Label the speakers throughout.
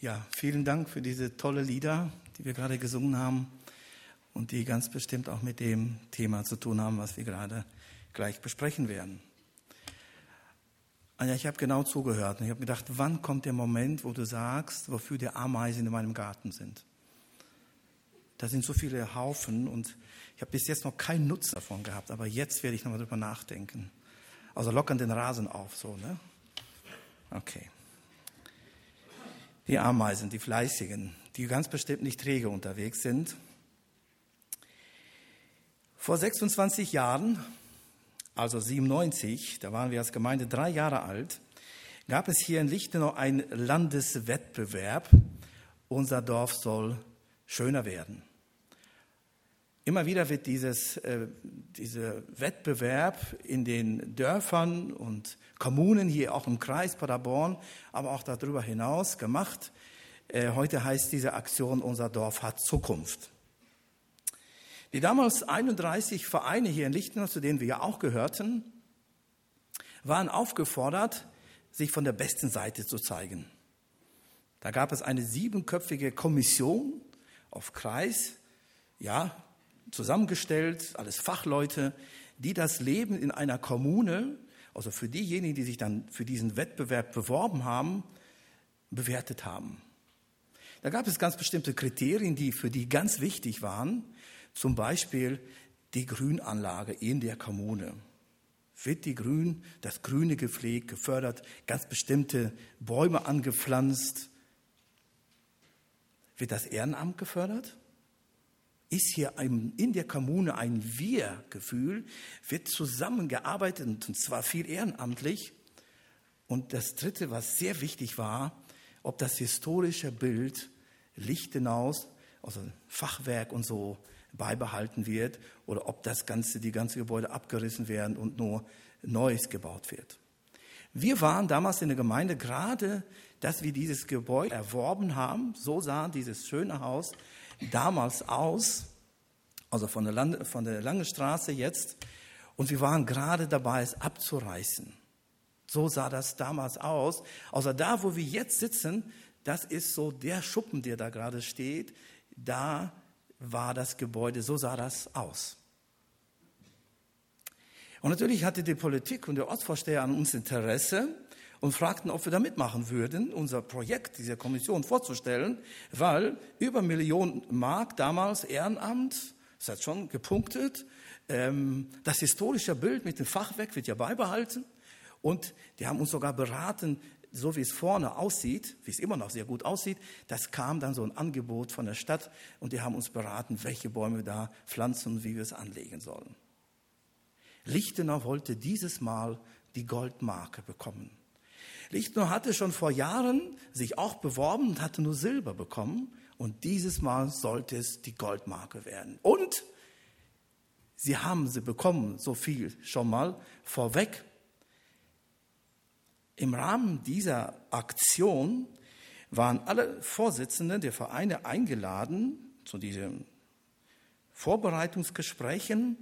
Speaker 1: Ja, vielen Dank für diese tolle Lieder, die wir gerade gesungen haben und die ganz bestimmt auch mit dem Thema zu tun haben, was wir gerade gleich besprechen werden. Anja, ich habe genau zugehört und ich habe gedacht, wann kommt der Moment, wo du sagst, wofür die Ameisen in meinem Garten sind? Da sind so viele Haufen und ich habe bis jetzt noch keinen Nutzen davon gehabt, aber jetzt werde ich nochmal drüber nachdenken. Also lockern den Rasen auf, so, ne? Okay. Die Ameisen, die Fleißigen, die ganz bestimmt nicht träge unterwegs sind. Vor 26 Jahren, also 97, da waren wir als Gemeinde drei Jahre alt, gab es hier in Lichtenau einen Landeswettbewerb. Unser Dorf soll schöner werden. Immer wieder wird dieses, äh, dieser Wettbewerb in den Dörfern und Kommunen, hier auch im Kreis Paderborn, aber auch darüber hinaus gemacht. Äh, heute heißt diese Aktion Unser Dorf hat Zukunft. Die damals 31 Vereine hier in Lichtenau, zu denen wir ja auch gehörten, waren aufgefordert, sich von der besten Seite zu zeigen. Da gab es eine siebenköpfige Kommission auf Kreis, ja, zusammengestellt, alles Fachleute, die das Leben in einer Kommune, also für diejenigen, die sich dann für diesen Wettbewerb beworben haben, bewertet haben. Da gab es ganz bestimmte Kriterien, die für die ganz wichtig waren. Zum Beispiel die Grünanlage in der Kommune. Wird die Grün, das Grüne gepflegt, gefördert, ganz bestimmte Bäume angepflanzt? Wird das Ehrenamt gefördert? Ist hier in der Kommune ein Wir-Gefühl, wird zusammengearbeitet und zwar viel ehrenamtlich. Und das Dritte, was sehr wichtig war, ob das historische Bild Lichtenaus, also Fachwerk und so, beibehalten wird oder ob das ganze, die ganze Gebäude abgerissen werden und nur Neues gebaut wird. Wir waren damals in der Gemeinde gerade, dass wir dieses Gebäude erworben haben. So sah dieses schöne Haus damals aus, also von der, Land, von der Lange Straße jetzt, und wir waren gerade dabei, es abzureißen. So sah das damals aus. Außer da, wo wir jetzt sitzen, das ist so der Schuppen, der da gerade steht, da war das Gebäude, so sah das aus. Und natürlich hatte die Politik und der Ortsvorsteher an uns Interesse, und fragten, ob wir da mitmachen würden, unser Projekt dieser Kommission vorzustellen, weil über Millionen Mark damals Ehrenamt, das hat schon gepunktet, ähm, das historische Bild mit dem Fachwerk wird ja beibehalten und die haben uns sogar beraten, so wie es vorne aussieht, wie es immer noch sehr gut aussieht, das kam dann so ein Angebot von der Stadt und die haben uns beraten, welche Bäume da pflanzen und wie wir es anlegen sollen. Lichtenau wollte dieses Mal die Goldmarke bekommen. Lichtner hatte schon vor Jahren sich auch beworben und hatte nur Silber bekommen. Und dieses Mal sollte es die Goldmarke werden. Und sie haben sie bekommen, so viel schon mal vorweg. Im Rahmen dieser Aktion waren alle Vorsitzenden der Vereine eingeladen zu diesen Vorbereitungsgesprächen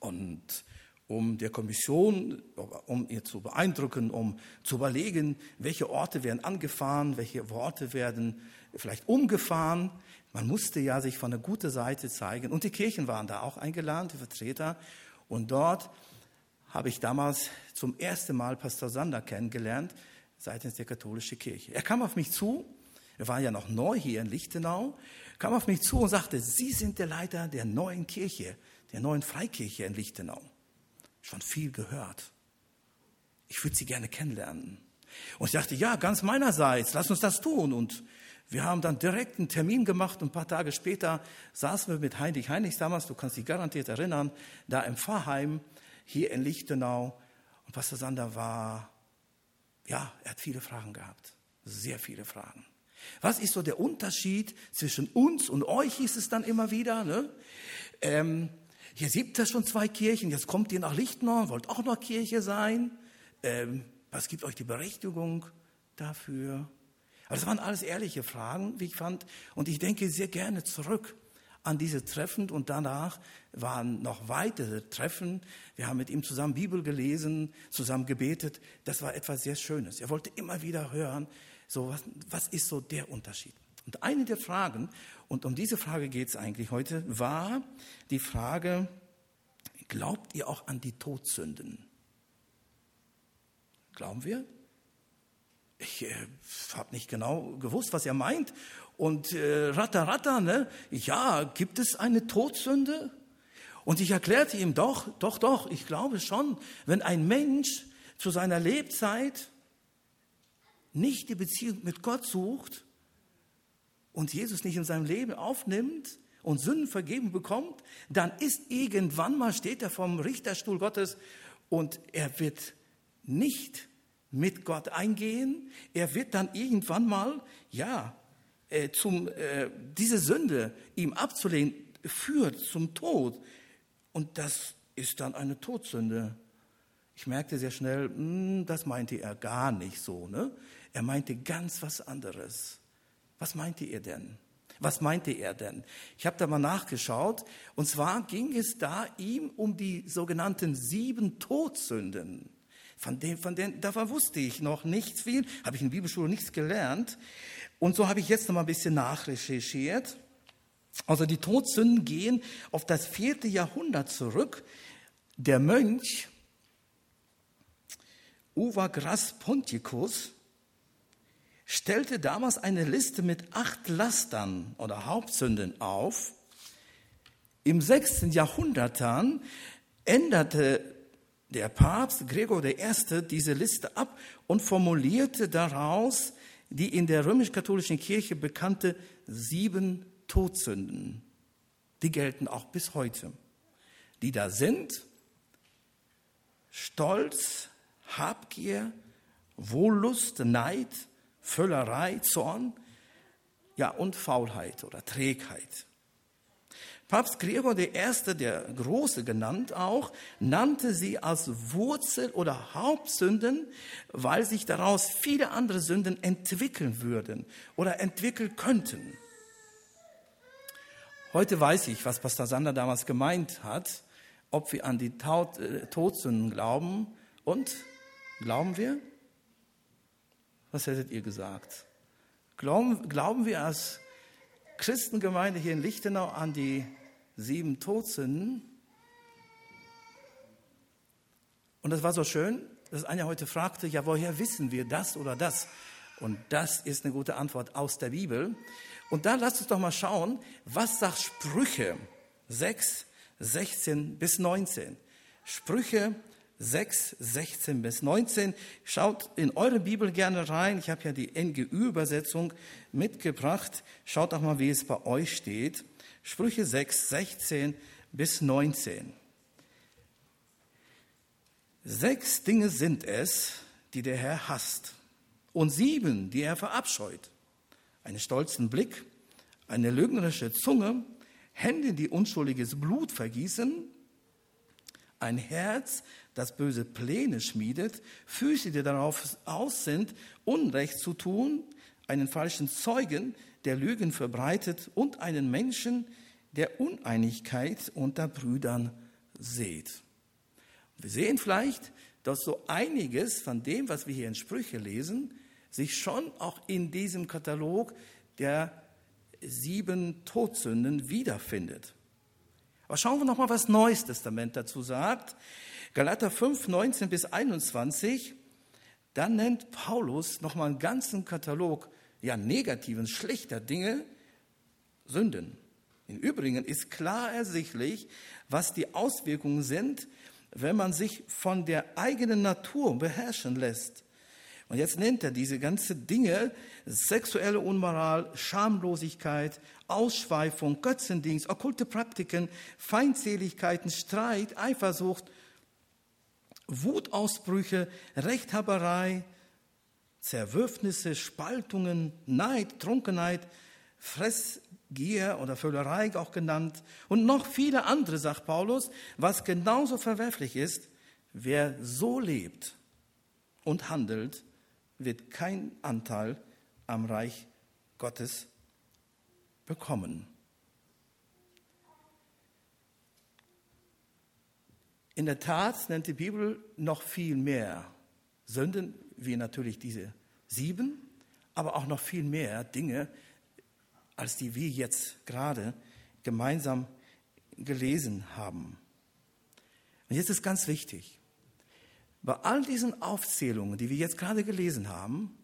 Speaker 1: und um der Kommission, um ihr zu beeindrucken, um zu überlegen, welche Orte werden angefahren, welche Worte werden vielleicht umgefahren. Man musste ja sich von der guten Seite zeigen. Und die Kirchen waren da auch eingeladen, die Vertreter. Und dort habe ich damals zum ersten Mal Pastor Sander kennengelernt, seitens der katholischen Kirche. Er kam auf mich zu, er war ja noch neu hier in Lichtenau, kam auf mich zu und sagte, Sie sind der Leiter der neuen Kirche, der neuen Freikirche in Lichtenau schon viel gehört. Ich würde Sie gerne kennenlernen. Und ich dachte, ja, ganz meinerseits, lass uns das tun. Und wir haben dann direkt einen Termin gemacht und ein paar Tage später saßen wir mit Heinrich Heinrichs damals, du kannst dich garantiert erinnern, da im Pfarrheim hier in Lichtenau. Und Pastor Sander war, ja, er hat viele Fragen gehabt, sehr viele Fragen. Was ist so der Unterschied zwischen uns und euch, hieß es dann immer wieder. Ne? Ähm, hier gibt es schon zwei Kirchen, jetzt kommt ihr nach Lichtnau, wollt auch noch Kirche sein. Ähm, was gibt euch die Berechtigung dafür? Aber das waren alles ehrliche Fragen, wie ich fand. Und ich denke sehr gerne zurück an diese Treffen und danach waren noch weitere Treffen. Wir haben mit ihm zusammen Bibel gelesen, zusammen gebetet. Das war etwas sehr Schönes. Er wollte immer wieder hören, So, was, was ist so der Unterschied? Und eine der Fragen, und um diese Frage geht es eigentlich heute, war die Frage, glaubt ihr auch an die Todsünden? Glauben wir? Ich äh, habe nicht genau gewusst, was er meint. Und äh, ratter, ratter, ne? Ja, gibt es eine Todsünde? Und ich erklärte ihm doch, doch, doch, ich glaube schon, wenn ein Mensch zu seiner Lebzeit nicht die Beziehung mit Gott sucht und Jesus nicht in seinem Leben aufnimmt und Sünden vergeben bekommt, dann ist irgendwann mal, steht er vom Richterstuhl Gottes und er wird nicht mit Gott eingehen. Er wird dann irgendwann mal, ja, äh, zum, äh, diese Sünde ihm abzulehnen, führt zum Tod. Und das ist dann eine Todsünde. Ich merkte sehr schnell, mh, hm, das meinte er gar nicht so. Ne? Er meinte ganz was anderes. Was meinte er denn? Was meinte er denn? Ich habe da mal nachgeschaut. Und zwar ging es da ihm um die sogenannten sieben Todsünden. Von dem, von dem, davon wusste ich noch nichts viel, habe ich in der Bibelschule nichts gelernt. Und so habe ich jetzt noch mal ein bisschen nachrecherchiert. Also die Todsünden gehen auf das vierte Jahrhundert zurück. Der Mönch Uvagras Ponticus stellte damals eine Liste mit acht Lastern oder Hauptsünden auf. Im sechsten Jahrhundert dann änderte der Papst Gregor I. diese Liste ab und formulierte daraus die in der römisch-katholischen Kirche bekannte sieben Todsünden. Die gelten auch bis heute. Die da sind Stolz, Habgier, Wohllust, Neid, Völlerei, Zorn, ja und Faulheit oder Trägheit. Papst Gregor I., der Große genannt auch, nannte sie als Wurzel oder Hauptsünden, weil sich daraus viele andere Sünden entwickeln würden oder entwickeln könnten. Heute weiß ich, was Pastor Sander damals gemeint hat, ob wir an die äh, Todsünden glauben und glauben wir? Was hättet ihr gesagt? Glauben, glauben wir als Christengemeinde hier in Lichtenau an die sieben Todsünden. Und das war so schön, dass einer heute fragte, ja, woher wissen wir das oder das? Und das ist eine gute Antwort aus der Bibel. Und da lasst uns doch mal schauen, was sagt Sprüche 6, 16 bis 19. Sprüche 6, 16 bis 19. Schaut in eure Bibel gerne rein. Ich habe ja die NGÜ-Übersetzung mitgebracht. Schaut auch mal, wie es bei euch steht. Sprüche 6, 16 bis 19. Sechs Dinge sind es, die der Herr hasst, und sieben, die er verabscheut. Einen stolzen Blick, eine lügnerische Zunge, Hände, die unschuldiges Blut vergießen, ein Herz, das böse Pläne schmiedet, Füße, die darauf aus sind, Unrecht zu tun, einen falschen Zeugen, der Lügen verbreitet und einen Menschen, der Uneinigkeit unter Brüdern sät. Wir sehen vielleicht, dass so einiges von dem, was wir hier in Sprüche lesen, sich schon auch in diesem Katalog der sieben Todsünden wiederfindet. Aber schauen wir noch mal, was Neues Testament dazu sagt. Galater 5, 19 bis 21, da nennt Paulus noch mal einen ganzen Katalog ja, negativen, schlechter Dinge, Sünden. Im Übrigen ist klar ersichtlich, was die Auswirkungen sind, wenn man sich von der eigenen Natur beherrschen lässt. Und jetzt nennt er diese ganzen Dinge, sexuelle Unmoral, Schamlosigkeit, Ausschweifung, Götzendienst, okkulte Praktiken, Feindseligkeiten, Streit, Eifersucht, Wutausbrüche, Rechthaberei, Zerwürfnisse, Spaltungen, Neid, Trunkenheit, Fressgier oder Völlerei auch genannt und noch viele andere, sagt Paulus, was genauso verwerflich ist. Wer so lebt und handelt, wird keinen Anteil am Reich Gottes bekommen. In der Tat nennt die Bibel noch viel mehr Sünden wie natürlich diese sieben, aber auch noch viel mehr Dinge, als die wir jetzt gerade gemeinsam gelesen haben. Und jetzt ist ganz wichtig, bei all diesen Aufzählungen, die wir jetzt gerade gelesen haben,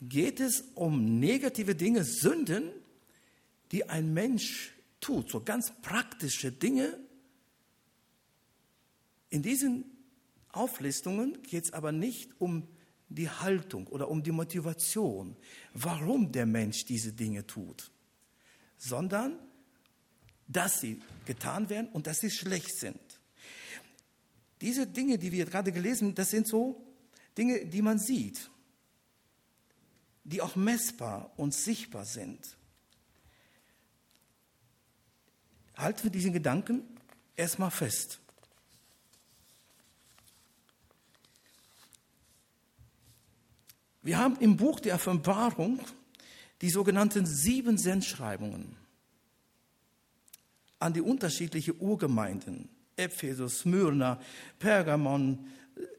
Speaker 1: geht es um negative Dinge, Sünden, die ein Mensch tut, so ganz praktische Dinge. In diesen Auflistungen geht es aber nicht um die Haltung oder um die Motivation, warum der Mensch diese Dinge tut, sondern dass sie getan werden und dass sie schlecht sind. Diese Dinge, die wir gerade gelesen das sind so Dinge, die man sieht, die auch messbar und sichtbar sind. Halten wir diesen Gedanken erstmal fest. Wir haben im Buch der Offenbarung die sogenannten sieben Sendschreibungen an die unterschiedlichen Urgemeinden. Ephesus, Smyrna, Pergamon,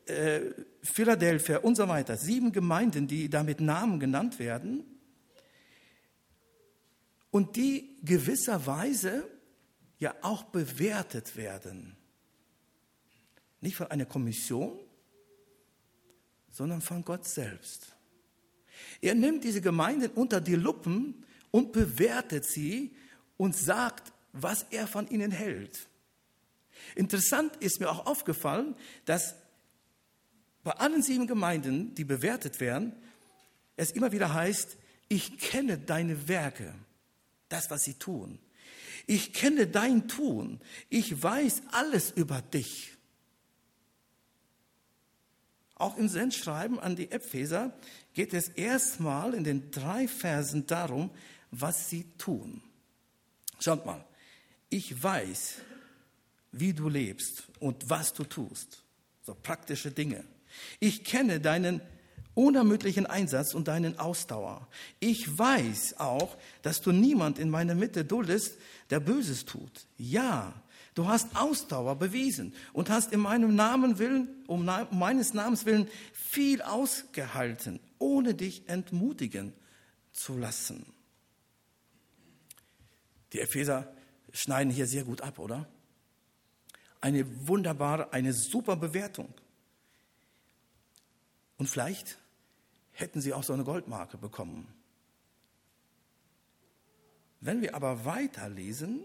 Speaker 1: äh, Philadelphia und so weiter. Sieben Gemeinden, die da mit Namen genannt werden und die gewisserweise ja auch bewertet werden. Nicht von einer Kommission, sondern von Gott selbst. Er nimmt diese Gemeinden unter die Lupen und bewertet sie und sagt, was er von ihnen hält. Interessant ist mir auch aufgefallen, dass bei allen sieben Gemeinden, die bewertet werden, es immer wieder heißt, ich kenne deine Werke, das, was sie tun. Ich kenne dein Tun. Ich weiß alles über dich. Auch im Sendschreiben an die Epheser geht es erstmal in den drei Versen darum, was sie tun. Schaut mal, ich weiß, wie du lebst und was du tust. So praktische Dinge. Ich kenne deinen unermüdlichen Einsatz und deinen Ausdauer. Ich weiß auch, dass du niemand in meiner Mitte duldest, der Böses tut. Ja, du hast Ausdauer bewiesen und hast in meinem Namen willen, um meines Namens willen, viel ausgehalten, ohne dich entmutigen zu lassen. Die Epheser schneiden hier sehr gut ab, oder? Eine wunderbare, eine super Bewertung. Und vielleicht hätten sie auch so eine Goldmarke bekommen. Wenn wir aber weiterlesen,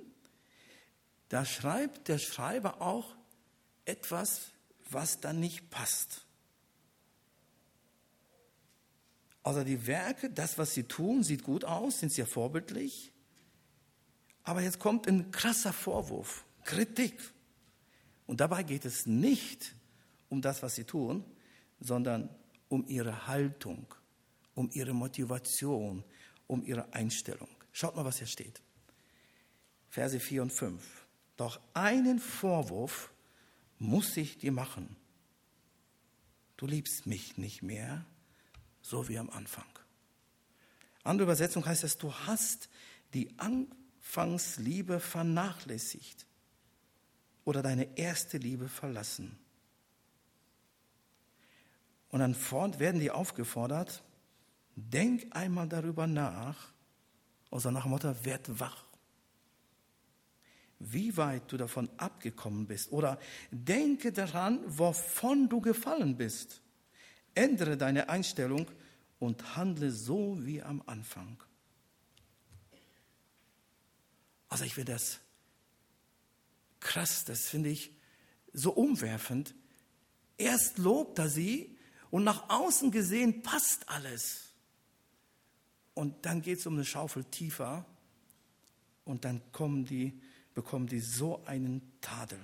Speaker 1: da schreibt der Schreiber auch etwas, was dann nicht passt. Also die Werke, das, was sie tun, sieht gut aus, sind sehr vorbildlich. Aber jetzt kommt ein krasser Vorwurf, Kritik. Und dabei geht es nicht um das, was sie tun, sondern um ihre Haltung, um ihre Motivation, um ihre Einstellung. Schaut mal, was hier steht. Verse 4 und 5. Doch einen Vorwurf muss ich dir machen. Du liebst mich nicht mehr, so wie am Anfang. Andere Übersetzung heißt es, du hast die Anfangsliebe vernachlässigt oder deine erste Liebe verlassen. Und dann fort werden die aufgefordert, denk einmal darüber nach, also nach Motto, werd wach. Wie weit du davon abgekommen bist oder denke daran, wovon du gefallen bist. Ändere deine Einstellung und handle so wie am Anfang. Also ich will das krass, das finde ich so umwerfend. Erst lobt er sie und nach außen gesehen passt alles. Und dann geht es um eine Schaufel tiefer und dann kommen die, bekommen die so einen Tadel.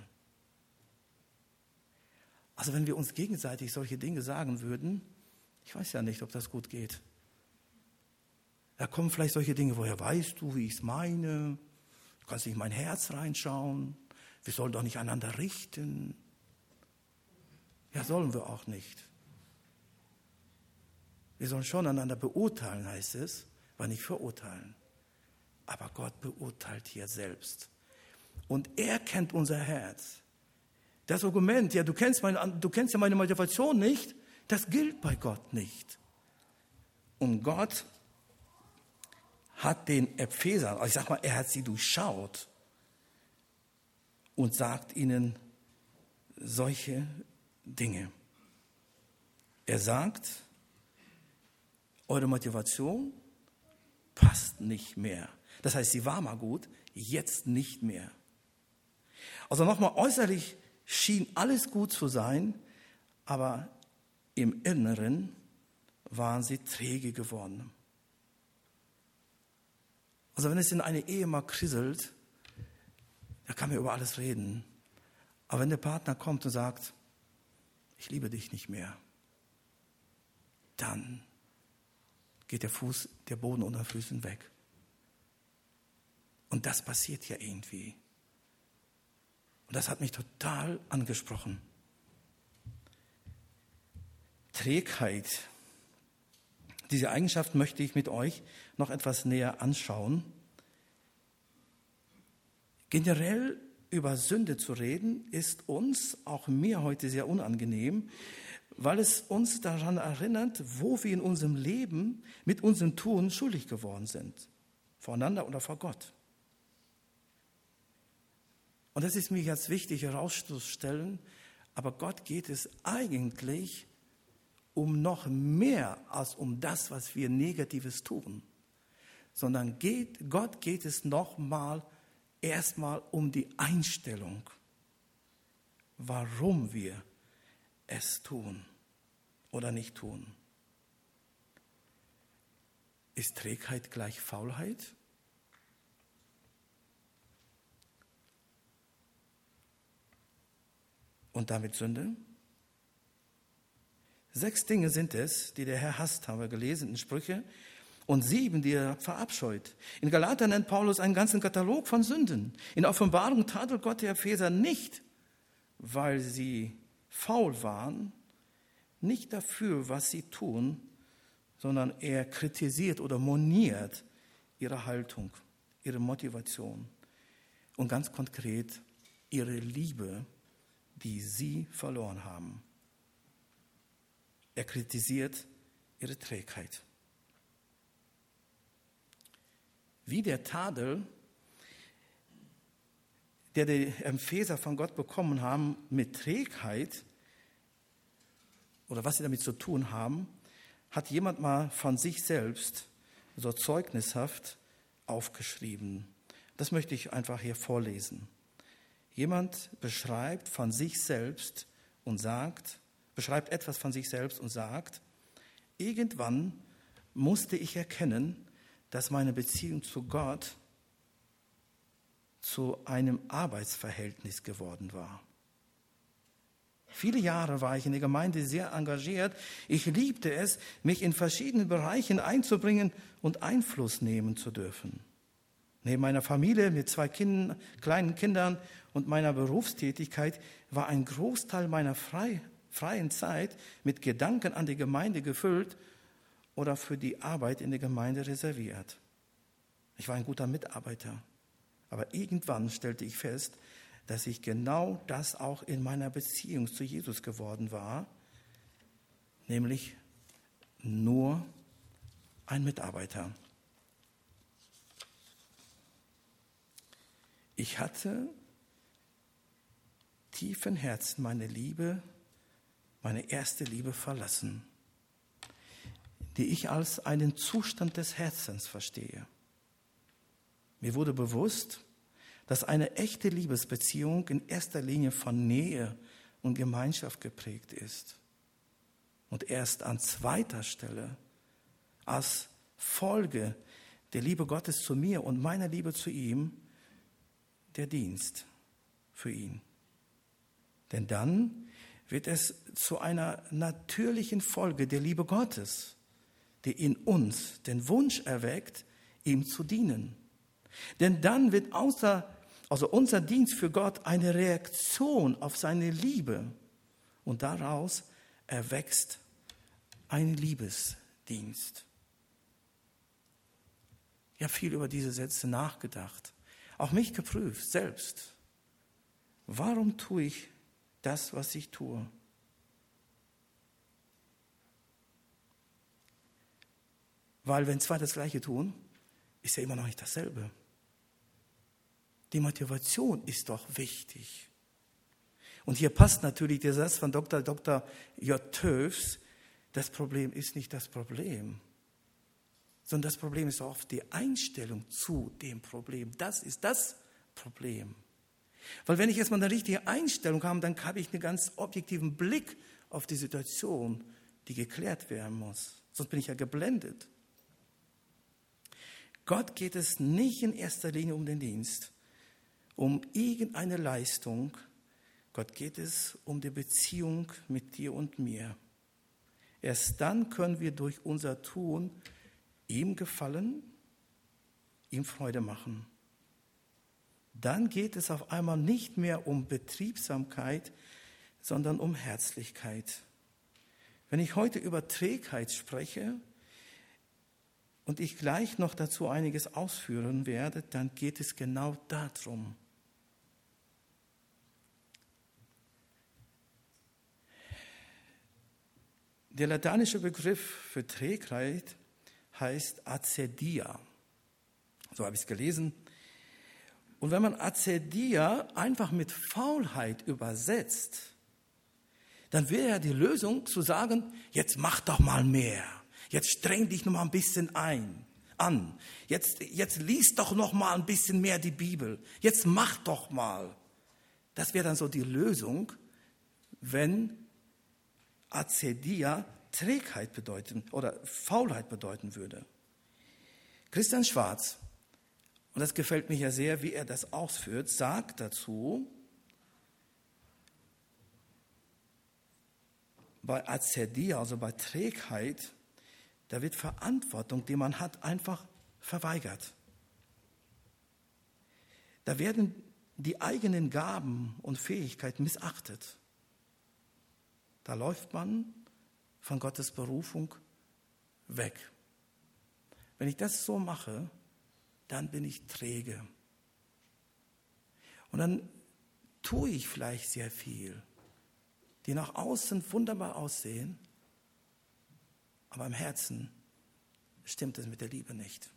Speaker 1: Also wenn wir uns gegenseitig solche Dinge sagen würden, ich weiß ja nicht, ob das gut geht. Da kommen vielleicht solche Dinge, woher weißt du, wie ich es meine? Du kannst nicht in mein Herz reinschauen. Wir sollen doch nicht einander richten. Ja, sollen wir auch nicht. Wir sollen schon einander beurteilen, heißt es, aber nicht verurteilen. Aber Gott beurteilt hier selbst. Und er kennt unser Herz. Das Argument, ja, du kennst, meine, du kennst ja meine Motivation nicht, das gilt bei Gott nicht. Und Gott hat den Ephesern, also ich sag mal, er hat sie durchschaut und sagt ihnen solche Dinge. Er sagt, eure Motivation passt nicht mehr. Das heißt, sie war mal gut, jetzt nicht mehr. Also nochmal, äußerlich schien alles gut zu sein, aber im Inneren waren sie träge geworden. Also wenn es in eine Ehe mal krisselt, da kann man über alles reden. Aber wenn der Partner kommt und sagt, ich liebe dich nicht mehr, dann geht der Fuß, der Boden unter den Füßen weg. Und das passiert ja irgendwie. Und das hat mich total angesprochen. Trägheit. Diese Eigenschaft möchte ich mit euch noch etwas näher anschauen. Generell über Sünde zu reden, ist uns, auch mir heute sehr unangenehm, weil es uns daran erinnert, wo wir in unserem Leben mit unserem Tun schuldig geworden sind, voreinander oder vor Gott. Und das ist mir ganz wichtig herauszustellen, aber Gott geht es eigentlich um noch mehr als um das, was wir Negatives tun, sondern geht, Gott geht es nochmal erstmal um die Einstellung, warum wir es tun oder nicht tun. Ist Trägheit gleich Faulheit? Und damit Sünde? Sechs Dinge sind es, die der Herr hasst, haben wir gelesen in Sprüche, und sieben, die er verabscheut. In Galater nennt Paulus einen ganzen Katalog von Sünden. In Offenbarung tadelt Gott der Epheser nicht, weil sie faul waren, nicht dafür, was sie tun, sondern er kritisiert oder moniert ihre Haltung, ihre Motivation und ganz konkret ihre Liebe, die sie verloren haben. Er kritisiert ihre Trägheit. Wie der Tadel, der die Empfäser von Gott bekommen haben, mit Trägheit oder was sie damit zu tun haben, hat jemand mal von sich selbst so zeugnishaft aufgeschrieben. Das möchte ich einfach hier vorlesen. Jemand beschreibt von sich selbst und sagt, beschreibt etwas von sich selbst und sagt, irgendwann musste ich erkennen, dass meine Beziehung zu Gott zu einem Arbeitsverhältnis geworden war. Viele Jahre war ich in der Gemeinde sehr engagiert. Ich liebte es, mich in verschiedenen Bereichen einzubringen und Einfluss nehmen zu dürfen. Neben meiner Familie mit zwei Kindern, kleinen Kindern und meiner Berufstätigkeit war ein Großteil meiner frei, freien Zeit mit Gedanken an die Gemeinde gefüllt oder für die Arbeit in der Gemeinde reserviert. Ich war ein guter Mitarbeiter. Aber irgendwann stellte ich fest, dass ich genau das auch in meiner Beziehung zu Jesus geworden war, nämlich nur ein Mitarbeiter. Ich hatte tiefen Herzen meine Liebe, meine erste Liebe verlassen, die ich als einen Zustand des Herzens verstehe. Mir wurde bewusst, dass eine echte Liebesbeziehung in erster Linie von Nähe und Gemeinschaft geprägt ist. Und erst an zweiter Stelle, als Folge der Liebe Gottes zu mir und meiner Liebe zu ihm, der Dienst für ihn. Denn dann wird es zu einer natürlichen Folge der Liebe Gottes, die in uns den Wunsch erweckt, ihm zu dienen. Denn dann wird außer also unser Dienst für Gott eine Reaktion auf seine Liebe und daraus erwächst ein Liebesdienst. Ich habe viel über diese Sätze nachgedacht, auch mich geprüft selbst. Warum tue ich das, was ich tue? Weil wenn zwei das Gleiche tun, ist ja immer noch nicht dasselbe. Die Motivation ist doch wichtig. Und hier passt natürlich der Satz von Dr. Dr. J. Töfs, das Problem ist nicht das Problem, sondern das Problem ist oft die Einstellung zu dem Problem. Das ist das Problem. Weil wenn ich erstmal eine richtige Einstellung habe, dann habe ich einen ganz objektiven Blick auf die Situation, die geklärt werden muss. Sonst bin ich ja geblendet. Gott geht es nicht in erster Linie um den Dienst, um irgendeine Leistung. Gott geht es um die Beziehung mit dir und mir. Erst dann können wir durch unser Tun ihm gefallen, ihm Freude machen. Dann geht es auf einmal nicht mehr um Betriebsamkeit, sondern um Herzlichkeit. Wenn ich heute über Trägheit spreche und ich gleich noch dazu einiges ausführen werde, dann geht es genau darum. Der lateinische Begriff für Trägheit heißt Acedia. So habe ich es gelesen. Und wenn man Acedia einfach mit Faulheit übersetzt, dann wäre ja die Lösung zu sagen, jetzt mach doch mal mehr. Jetzt streng dich noch mal ein bisschen ein, an. Jetzt, jetzt lies doch noch mal ein bisschen mehr die Bibel. Jetzt mach doch mal. Das wäre dann so die Lösung, wenn Acedia Trägheit bedeuten oder Faulheit bedeuten würde. Christian Schwarz, und das gefällt mir ja sehr, wie er das ausführt, sagt dazu, bei Azedia, also bei Trägheit, da wird Verantwortung, die man hat, einfach verweigert. Da werden die eigenen Gaben und Fähigkeiten missachtet. Da läuft man von Gottes Berufung weg. Wenn ich das so mache, dann bin ich träge. Und dann tue ich vielleicht sehr viel die nach außen wunderbar aussehen, aber im Herzen stimmt es mit der Liebe nicht.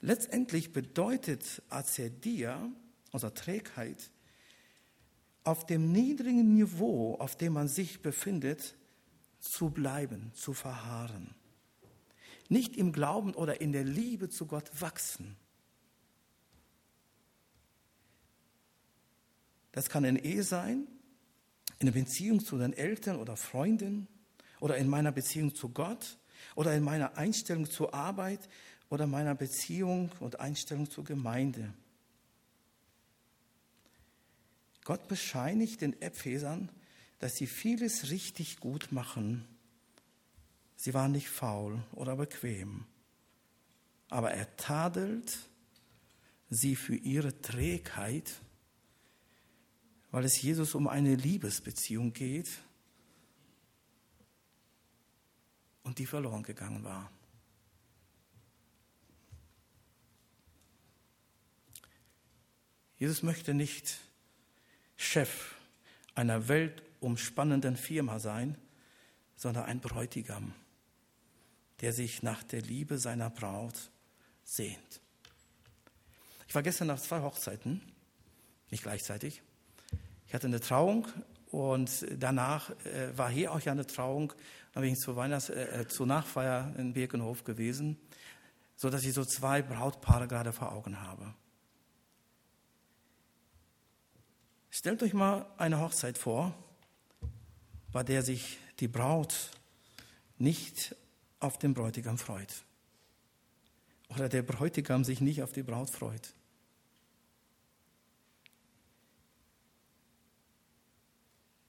Speaker 1: Letztendlich bedeutet Acedia, also Trägheit, auf dem niedrigen Niveau, auf dem man sich befindet, zu bleiben, zu verharren. Nicht im Glauben oder in der Liebe zu Gott wachsen. Das kann in Ehe sein, in der Beziehung zu den Eltern oder Freunden oder in meiner Beziehung zu Gott oder in meiner Einstellung zur Arbeit oder meiner Beziehung und Einstellung zur Gemeinde. Gott bescheinigt den Ephesern, dass sie vieles richtig gut machen. Sie waren nicht faul oder bequem, aber er tadelt sie für ihre Trägheit weil es Jesus um eine Liebesbeziehung geht und die verloren gegangen war. Jesus möchte nicht Chef einer weltumspannenden Firma sein, sondern ein Bräutigam, der sich nach der Liebe seiner Braut sehnt. Ich war gestern nach zwei Hochzeiten, nicht gleichzeitig. Ich hatte eine Trauung und danach äh, war hier auch ja eine Trauung. Da bin ich zur Weihnachts-, äh, äh, zur Nachfeier in Birkenhof gewesen, so dass ich so zwei Brautpaare gerade vor Augen habe. Stellt euch mal eine Hochzeit vor, bei der sich die Braut nicht auf den Bräutigam freut. Oder der Bräutigam sich nicht auf die Braut freut.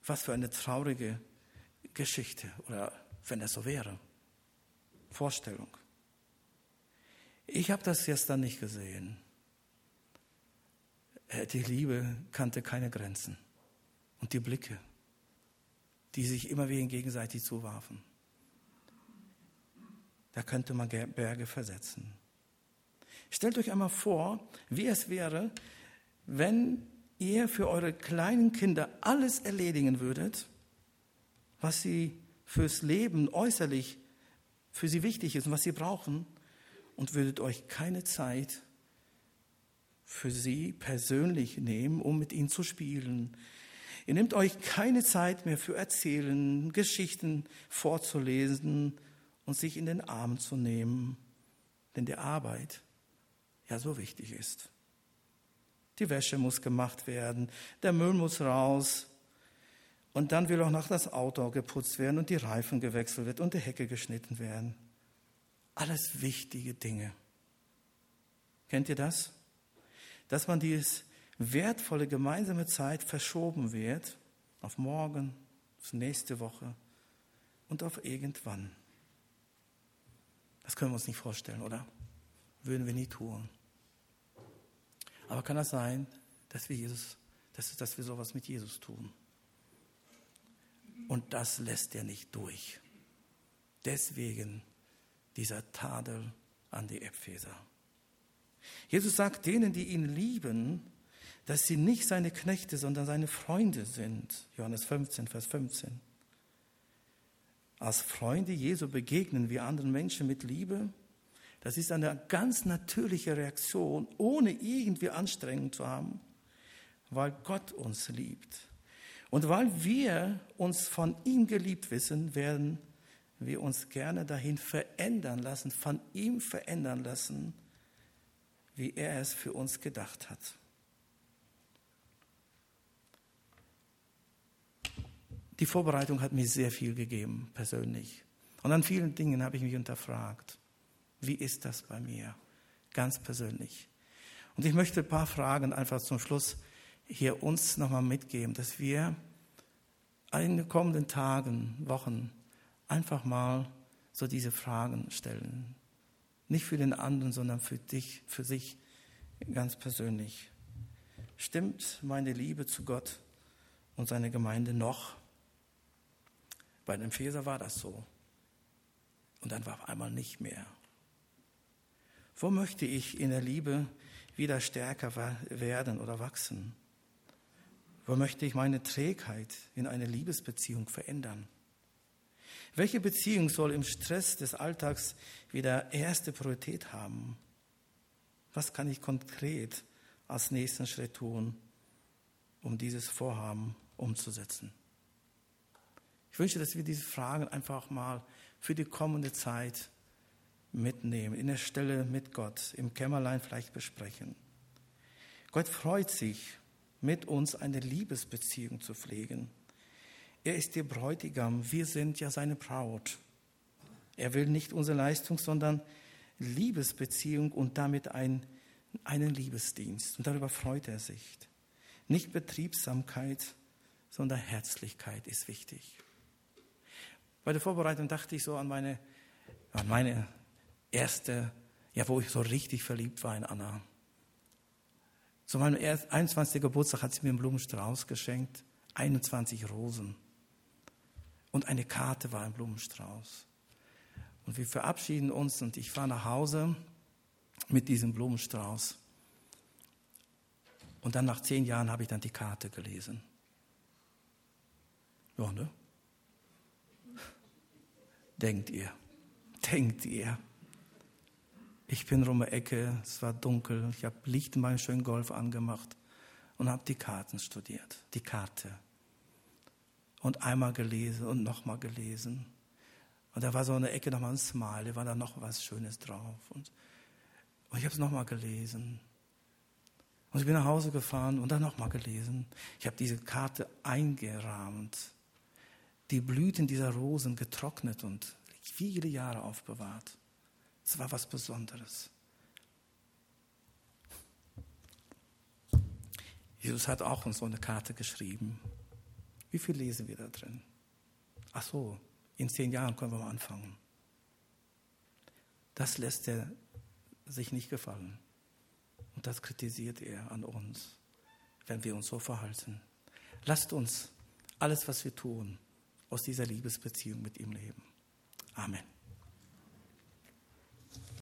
Speaker 1: Was für eine traurige Geschichte, oder wenn es so wäre. Vorstellung. Ich habe das gestern nicht gesehen. Äh, die Liebe kannte keine Grenzen. Und die Blicke, die sich immer wieder gegenseitig zuwarfen. Da könnte man Berge versetzen. Stellt euch einmal vor, wie es wäre, wenn ihr für eure kleinen Kinder alles erledigen würdet, was sie fürs Leben äußerlich für sie wichtig ist und was sie brauchen und würdet euch keine Zeit für sie persönlich nehmen, um mit ihnen zu spielen. Ihr nehmt euch keine Zeit mehr für Erzählen, Geschichten vorzulesen und sich in den Arm zu nehmen, denn die Arbeit ja so wichtig ist. Die Wäsche muss gemacht werden, der Müll muss raus, und dann will auch noch das Auto geputzt werden und die Reifen gewechselt wird und die Hecke geschnitten werden. Alles wichtige Dinge. Kennt ihr das? Dass man diese wertvolle gemeinsame Zeit verschoben wird auf morgen, auf nächste Woche und auf irgendwann. Das können wir uns nicht vorstellen, oder? Würden wir nie tun. Aber kann das sein, dass wir Jesus, dass, dass wir sowas mit Jesus tun? Und das lässt er nicht durch. Deswegen dieser Tadel an die Epheser. Jesus sagt denen, die ihn lieben, dass sie nicht seine Knechte, sondern seine Freunde sind. Johannes 15, Vers 15. Als Freunde Jesu begegnen wir anderen Menschen mit Liebe. Das ist eine ganz natürliche Reaktion, ohne irgendwie Anstrengung zu haben, weil Gott uns liebt. Und weil wir uns von ihm geliebt wissen, werden wir uns gerne dahin verändern lassen, von ihm verändern lassen, wie er es für uns gedacht hat. Die Vorbereitung hat mir sehr viel gegeben, persönlich. Und an vielen Dingen habe ich mich unterfragt. Wie ist das bei mir? Ganz persönlich. Und ich möchte ein paar Fragen einfach zum Schluss hier uns nochmal mitgeben, dass wir in den kommenden Tagen, Wochen einfach mal so diese Fragen stellen. Nicht für den anderen, sondern für dich, für sich ganz persönlich. Stimmt meine Liebe zu Gott und seiner Gemeinde noch? Bei den Epheser war das so. Und dann war auf einmal nicht mehr. Wo möchte ich in der Liebe wieder stärker werden oder wachsen? Wo möchte ich meine Trägheit in eine Liebesbeziehung verändern? Welche Beziehung soll im Stress des Alltags wieder erste Priorität haben? Was kann ich konkret als nächsten Schritt tun, um dieses Vorhaben umzusetzen? Ich wünsche, dass wir diese Fragen einfach mal für die kommende Zeit mitnehmen, in der Stelle mit Gott, im Kämmerlein vielleicht besprechen. Gott freut sich, mit uns eine Liebesbeziehung zu pflegen. Er ist der Bräutigam, wir sind ja seine Braut. Er will nicht unsere Leistung, sondern Liebesbeziehung und damit ein, einen Liebesdienst. Und darüber freut er sich. Nicht Betriebsamkeit, sondern Herzlichkeit ist wichtig. Bei der Vorbereitung dachte ich so an meine, an meine erste, ja, wo ich so richtig verliebt war in Anna. Zu meinem 21. Geburtstag hat sie mir einen Blumenstrauß geschenkt, 21 Rosen. Und eine Karte war ein Blumenstrauß. Und wir verabschieden uns und ich fahre nach Hause mit diesem Blumenstrauß. Und dann nach zehn Jahren habe ich dann die Karte gelesen. Ja, ne? Denkt ihr, denkt ihr. Ich bin rum die Ecke, es war dunkel, ich habe Licht in meinem schönen Golf angemacht und habe die Karten studiert, die Karte. Und einmal gelesen und nochmal gelesen. Und da war so eine Ecke nochmal ein Smile, da war da noch was Schönes drauf. Und, und ich habe es nochmal gelesen. Und ich bin nach Hause gefahren und dann nochmal gelesen. Ich habe diese Karte eingerahmt, die Blüten dieser Rosen getrocknet und viele Jahre aufbewahrt. Es war was Besonderes. Jesus hat auch uns so eine Karte geschrieben. Wie viel lesen wir da drin? Ach so, in zehn Jahren können wir mal anfangen. Das lässt er sich nicht gefallen. Und das kritisiert er an uns, wenn wir uns so verhalten. Lasst uns alles, was wir tun, aus dieser Liebesbeziehung mit ihm leben. Amen.